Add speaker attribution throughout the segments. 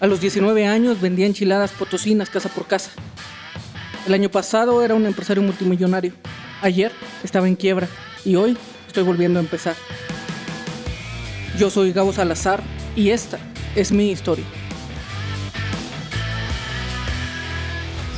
Speaker 1: A los 19 años vendía enchiladas potosinas casa por casa. El año pasado era un empresario multimillonario. Ayer estaba en quiebra y hoy estoy volviendo a empezar. Yo soy Gabo Salazar y esta es mi historia.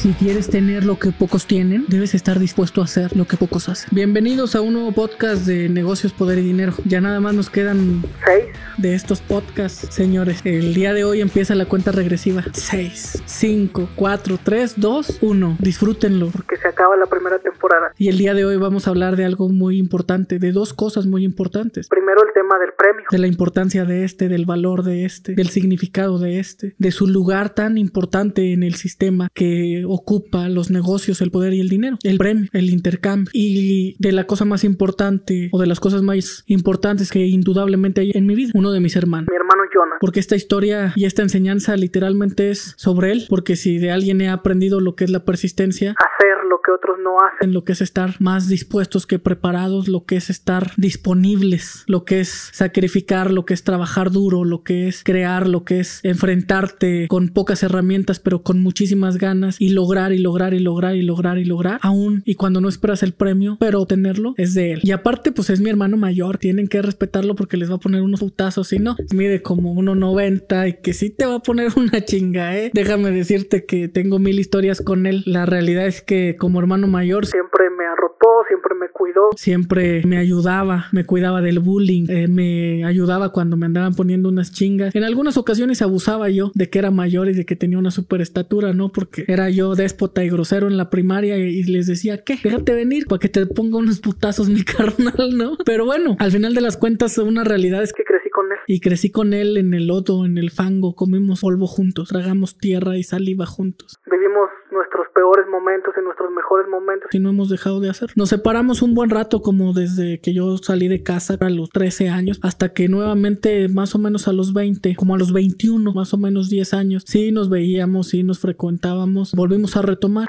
Speaker 1: Si quieres tener lo que pocos tienen, debes estar dispuesto a hacer lo que pocos hacen. Bienvenidos a un nuevo podcast de negocios, poder y dinero. Ya nada más nos quedan seis de estos podcasts, señores. El día de hoy empieza la cuenta regresiva. 6, 5, 4, 3, 2, 1. Disfrútenlo.
Speaker 2: Porque se acaba la primera temporada.
Speaker 1: Y el día de hoy vamos a hablar de algo muy importante, de dos cosas muy importantes.
Speaker 2: Primero el tema del premio.
Speaker 1: De la importancia de este, del valor de este, del significado de este, de su lugar tan importante en el sistema que ocupa los negocios, el poder y el dinero, el premio, el intercambio y de la cosa más importante o de las cosas más importantes que indudablemente hay en mi vida, uno de mis hermanos.
Speaker 2: Mi hermano Jonah.
Speaker 1: Porque esta historia y esta enseñanza literalmente es sobre él, porque si de alguien he aprendido lo que es la persistencia,
Speaker 2: hacer lo que otros no hacen,
Speaker 1: lo que es estar más dispuestos que preparados, lo que es estar disponibles, lo que es sacrificar, lo que es trabajar duro, lo que es crear, lo que es enfrentarte con pocas herramientas pero con muchísimas ganas y lograr y lograr y lograr y lograr y lograr, aún y cuando no esperas el premio, pero obtenerlo es de él. Y aparte pues es mi hermano mayor, tienen que respetarlo porque les va a poner unos putazos, si no, mide como 1.90 y que sí te va a poner una chinga, eh. Déjame decirte que tengo mil historias con él. La realidad es que como hermano mayor
Speaker 2: siempre arropó, siempre me cuidó,
Speaker 1: siempre me ayudaba, me cuidaba del bullying, eh, me ayudaba cuando me andaban poniendo unas chingas. En algunas ocasiones abusaba yo de que era mayor y de que tenía una super estatura, ¿no? Porque era yo déspota y grosero en la primaria y les decía, ¿qué? Déjate venir para que te ponga unos putazos mi carnal, ¿no? Pero bueno, al final de las cuentas una realidad es
Speaker 2: que crecí con él.
Speaker 1: Y crecí con él en el lodo, en el fango, comimos polvo juntos, tragamos tierra y saliva juntos.
Speaker 2: Vivimos nuestros peores momentos y nuestros mejores momentos.
Speaker 1: Y no hemos dejado de hacer. Nos separamos un buen rato como desde que yo salí de casa a los 13 años hasta que nuevamente más o menos a los 20, como a los 21, más o menos 10 años, sí nos veíamos, sí nos frecuentábamos, volvimos a retomar.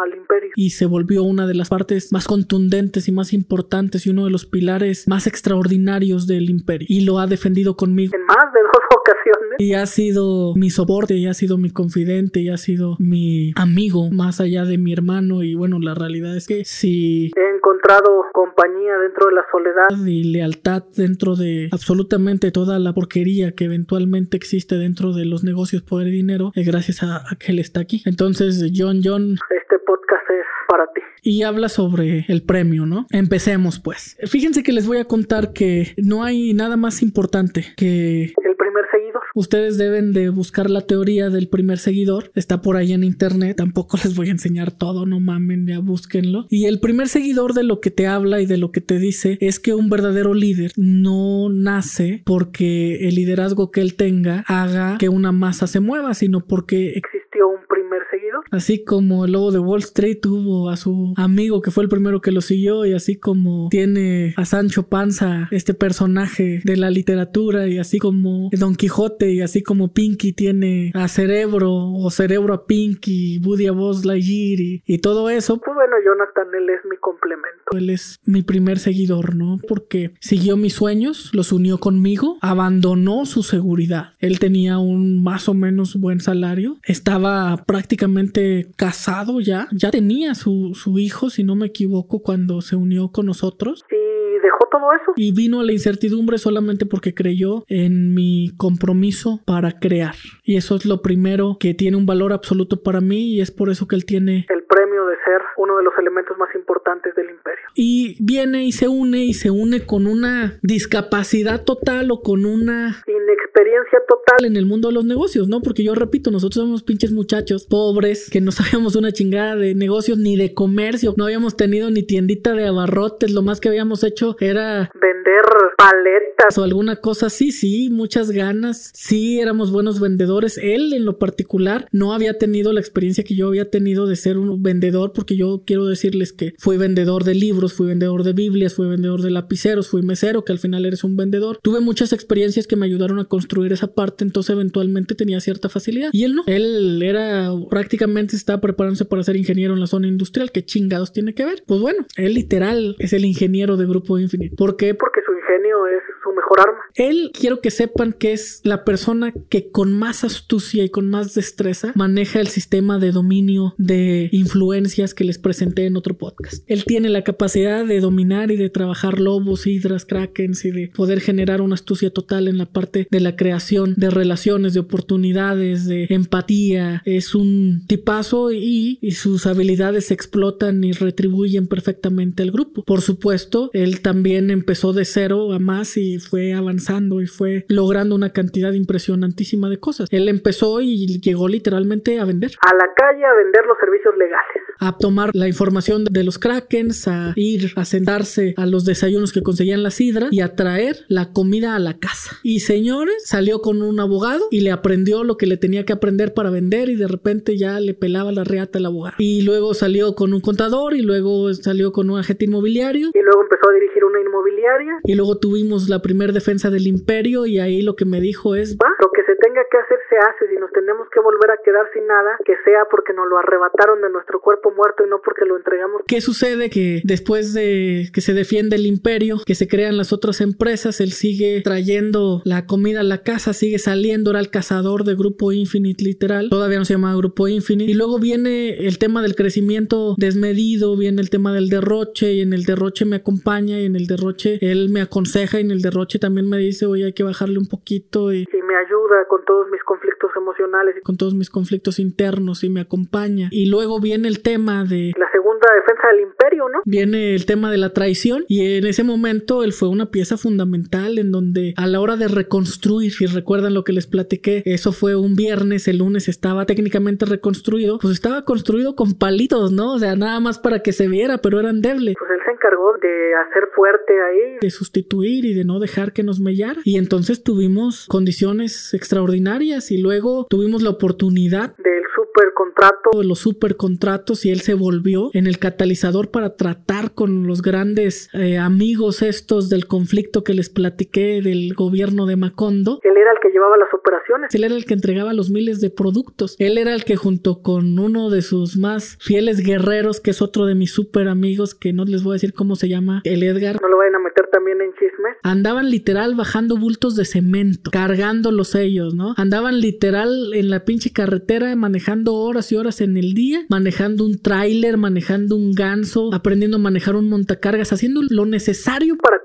Speaker 2: Al imperio.
Speaker 1: Y se volvió una de las partes más contundentes y más importantes y uno de los pilares más extraordinarios del imperio. Y lo ha defendido conmigo.
Speaker 2: En más de dos ocasiones.
Speaker 1: Y ha sido mi soporte, y ha sido mi confidente, y ha sido mi amigo más allá de mi hermano. Y bueno, la realidad es que si
Speaker 2: he encontrado compañía dentro de la soledad
Speaker 1: y lealtad dentro de absolutamente toda la porquería que eventualmente existe dentro de los negocios, poder y dinero, es gracias a, a que él está aquí. Entonces, John John.
Speaker 2: Este podcast es para ti.
Speaker 1: Y habla sobre el premio, ¿no? Empecemos pues. Fíjense que les voy a contar que no hay nada más importante que
Speaker 2: el primer seguidor.
Speaker 1: Ustedes deben de buscar la teoría del primer seguidor. Está por ahí en internet. Tampoco les voy a enseñar todo, no mamen, ya búsquenlo. Y el primer seguidor de lo que te habla y de lo que te dice es que un verdadero líder no nace porque el liderazgo que él tenga haga que una masa se mueva, sino porque
Speaker 2: existió un primer seguidor.
Speaker 1: Así como el lobo de Wall Street tuvo a su amigo que fue el primero que lo siguió y así como tiene a Sancho Panza, este personaje de la literatura y así como Don Quijote y así como Pinky tiene a Cerebro o Cerebro a Pinky, Woody a Buzz Lightyear y, y todo eso.
Speaker 2: Pues bueno, Jonathan, él es mi complemento.
Speaker 1: Él es mi primer seguidor, ¿no? Porque siguió mis sueños, los unió conmigo, abandonó su seguridad. Él tenía un más o menos buen salario, estaba prácticamente casado ya, ya tenía su, su hijo, si no me equivoco, cuando se unió con nosotros.
Speaker 2: Y dejó todo eso.
Speaker 1: Y vino a la incertidumbre solamente porque creyó en mi compromiso para crear. Y eso es lo primero que tiene un valor absoluto para mí y es por eso que él tiene
Speaker 2: el uno de los elementos más importantes del imperio.
Speaker 1: Y viene y se une y se une con una discapacidad total o con una
Speaker 2: inexperiencia total.
Speaker 1: en el mundo de los negocios, ¿no? Porque yo repito, nosotros somos pinches muchachos pobres que no sabíamos una chingada de negocios ni de comercio, no habíamos tenido ni tiendita de abarrotes, lo más que habíamos hecho era
Speaker 2: vender paletas.
Speaker 1: o alguna cosa así, sí, muchas ganas, sí, éramos buenos vendedores, él en lo particular no había tenido la experiencia que yo había tenido de ser un vendedor, porque yo quiero decirles que fui vendedor de libros, fui vendedor de Biblias, fui vendedor de lapiceros, fui mesero, que al final eres un vendedor. Tuve muchas experiencias que me ayudaron a construir esa parte, entonces eventualmente tenía cierta facilidad. Y él no, él era prácticamente estaba preparándose para ser ingeniero en la zona industrial, ¿qué chingados tiene que ver? Pues bueno, él literal es el ingeniero de Grupo Infinite. ¿Por qué?
Speaker 2: Porque su ingenio es su mejor
Speaker 1: Él quiero que sepan que es la persona que con más astucia y con más destreza maneja el sistema de dominio de influencias que les presenté en otro podcast. Él tiene la capacidad de dominar y de trabajar lobos, hidras, krakens y de poder generar una astucia total en la parte de la creación de relaciones, de oportunidades, de empatía. Es un tipazo y, sus habilidades explotan y retribuyen perfectamente al grupo. Por supuesto, él también empezó de cero a más y fue avanzando y fue logrando una cantidad impresionantísima de cosas. Él empezó y llegó literalmente a vender.
Speaker 2: A la calle a vender los servicios legales.
Speaker 1: A tomar la información de los krakens, a ir a sentarse a los desayunos que conseguían la sidra y a traer la comida a la casa. Y señores, salió con un abogado y le aprendió lo que le tenía que aprender para vender y de repente ya le pelaba la reata al abogado. Y luego salió con un contador y luego salió con un agente inmobiliario.
Speaker 2: Y luego empezó a dirigir una inmobiliaria.
Speaker 1: Y luego tuvimos la primera defensa del imperio y ahí lo que me dijo es...
Speaker 2: ¿Va? Lo que se tenga que hacer se hace. Si nos tenemos que volver a quedar sin nada, que sea porque nos lo arrebataron de nuestro cuerpo muerto y no porque lo entregamos.
Speaker 1: ¿Qué sucede? Que después de que se defiende el imperio, que se crean las otras empresas, él sigue trayendo la comida a la casa, sigue saliendo, era el cazador de Grupo Infinite literal. Todavía no se llamaba Grupo Infinite. Y luego viene el tema del crecimiento desmedido, viene el tema del derroche y en el derroche me acompaña y en el derroche él me aconseja y en el derroche también me dice, oye, hay que bajarle un poquito y,
Speaker 2: y me ayuda con todos mis conflictos emocionales.
Speaker 1: con todos mis conflictos internos y me acompaña. Y luego viene el tema de...
Speaker 2: La segunda defensa del imperio, ¿no?
Speaker 1: Viene el tema de la traición y en ese momento él fue una pieza fundamental en donde a la hora de reconstruir, si recuerdan lo que les platiqué, eso fue un viernes, el lunes estaba técnicamente reconstruido, pues estaba construido con palitos, ¿no? O sea, nada más para que se viera, pero eran debles.
Speaker 2: Pues se encargó de hacer fuerte ahí.
Speaker 1: De sustituir y de no dejar que nos mellara. Y entonces tuvimos condiciones extraordinarias y luego tuvimos la oportunidad
Speaker 2: del super contrato.
Speaker 1: De los super contratos y él se volvió en el catalizador para tratar con los grandes eh, amigos estos del conflicto que les platiqué del gobierno de Macondo.
Speaker 2: Él era el que llevaba las operaciones.
Speaker 1: Él era el que entregaba los miles de productos. Él era el que junto con uno de sus más fieles guerreros, que es otro de mis super amigos, que no les voy a decir cómo se llama, el Edgar.
Speaker 2: No lo vayan a meter también en chismes.
Speaker 1: Andaban literal bajando bultos de cemento, cargándolos ellos, ¿no? Andaban literal en la pinche carretera manejando horas y horas en el día, manejando un tráiler, manejando un ganso, aprendiendo a manejar un montacargas, haciendo lo necesario
Speaker 2: para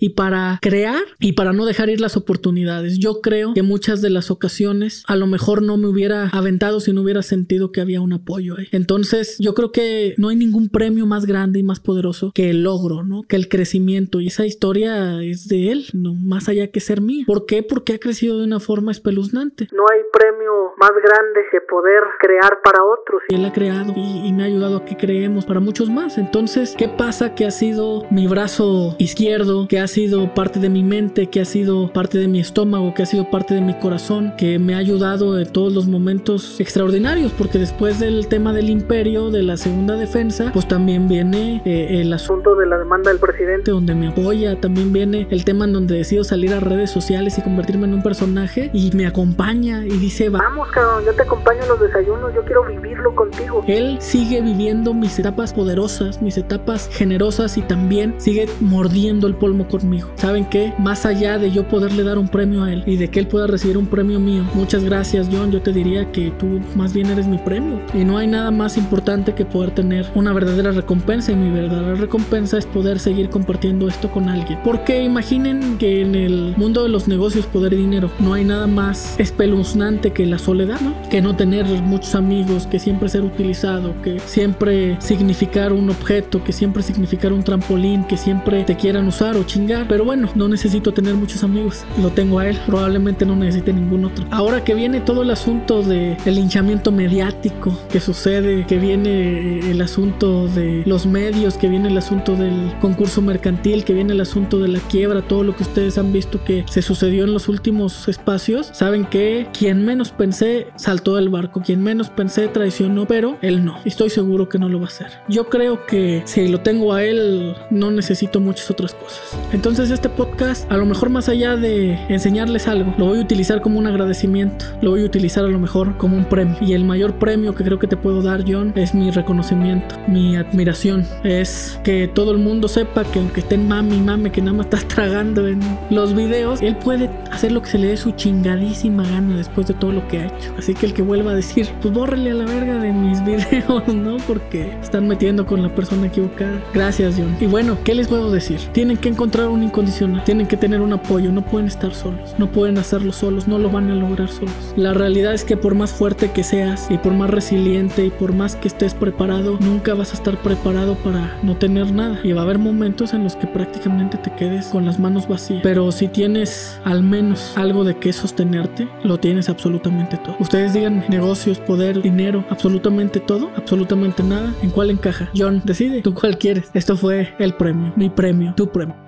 Speaker 1: y para crear y para no dejar ir las oportunidades. Yo creo que muchas de las ocasiones a lo mejor no me hubiera aventado si no hubiera sentido que había un apoyo ahí. Entonces yo creo que no hay ningún premio más grande y más poderoso que el logro, ¿no? Que el crecimiento y esa historia es de él, no más allá que ser mía. ¿Por qué? Porque ha crecido de una forma espeluznante.
Speaker 2: No hay premio más grande que poder crear para otros.
Speaker 1: Él ha creado y, y me ha ayudado a que creemos para muchos más. Entonces, ¿qué pasa que ha sido mi brazo izquierdo, que ha sido parte de mi mente, que ha sido parte de mi estómago, que ha sido parte de mi corazón, que me ha ayudado en todos los momentos extraordinarios? Porque después del tema del imperio, de la segunda defensa, pues también viene eh, el asunto
Speaker 2: de la demanda del presidente,
Speaker 1: donde me apoya, también viene el tema en donde decido salir a redes sociales y convertirme en un personaje y me acompaña y dice,
Speaker 2: vamos cabrón, yo te acompaño en los desayunos, yo quiero vivirlo contigo.
Speaker 1: Él sigue viviendo mis etapas poderosas, mis etapas generosas y también sigue mordiendo el polvo conmigo. ¿Saben qué? Más allá de yo poderle dar un premio a él y de que él pueda recibir un premio mío, muchas gracias John, yo te diría que tú más bien eres mi premio y no hay nada más importante que poder tener una verdadera recompensa y mi verdadera recompensa es poder seguir compartiendo esto con alguien. Porque imaginen que en el mundo de los negocios, poder y dinero, no hay nada más espeluznante que la soledad, ¿no? Que no tener muchos amigos, que siempre ser utilizado, que siempre significar un objeto, que siempre significar un trampolín, que siempre te quieran usar o chingar. Pero bueno, no necesito tener muchos amigos. Lo tengo a él, probablemente no necesite ningún otro. Ahora que viene todo el asunto de el hinchamiento mediático que sucede, que viene el asunto de los medios, que viene el asunto del concurso mercantil, que viene el asunto de la quiebra, todo lo que ustedes han visto que se sucedió en los últimos espacios, saben que quien menos pensé saltó del barco, quien menos pensé traicionó, pero él no. Estoy seguro que no lo va a hacer. Yo creo que si lo tengo a él, no necesito muchas otras cosas. Entonces este podcast, a lo mejor más allá de enseñarles algo, lo voy a utilizar como un agradecimiento, lo voy a utilizar a lo mejor como un premio. Y el mayor premio que creo que te puedo dar, John, es mi reconocimiento, mi admiración. Es que todo el mundo sepa que aunque esté en mami, mame, que nada más estás tragando en los videos, él puede hacer lo que se le dé su chingadísima gana después de todo lo que ha hecho. Así que el que vuelva a decir, pues bórrele a la verga de mis videos, ¿no? Porque están metiendo con la persona equivocada. Gracias, John. Y bueno, ¿qué les puedo decir? Tienen que encontrar un incondicional, tienen que tener un apoyo, no pueden estar solos, no pueden hacerlo solos, no lo van a lograr solos. La realidad es que por más fuerte que seas y por más resiliente y por más que estés preparado, nunca vas a estar preparado para no tener nada. Y va a haber momentos en los que prácticamente te quedes con las manos vacías. Pero si tienes al menos algo de qué sostenerte, lo tienes absolutamente todo. Ustedes digan negocios, poder, dinero, absolutamente todo, absolutamente nada. ¿En cuál encaja? John, decide tú cuál quieres. Esto fue el premio, mi premio, tu premio.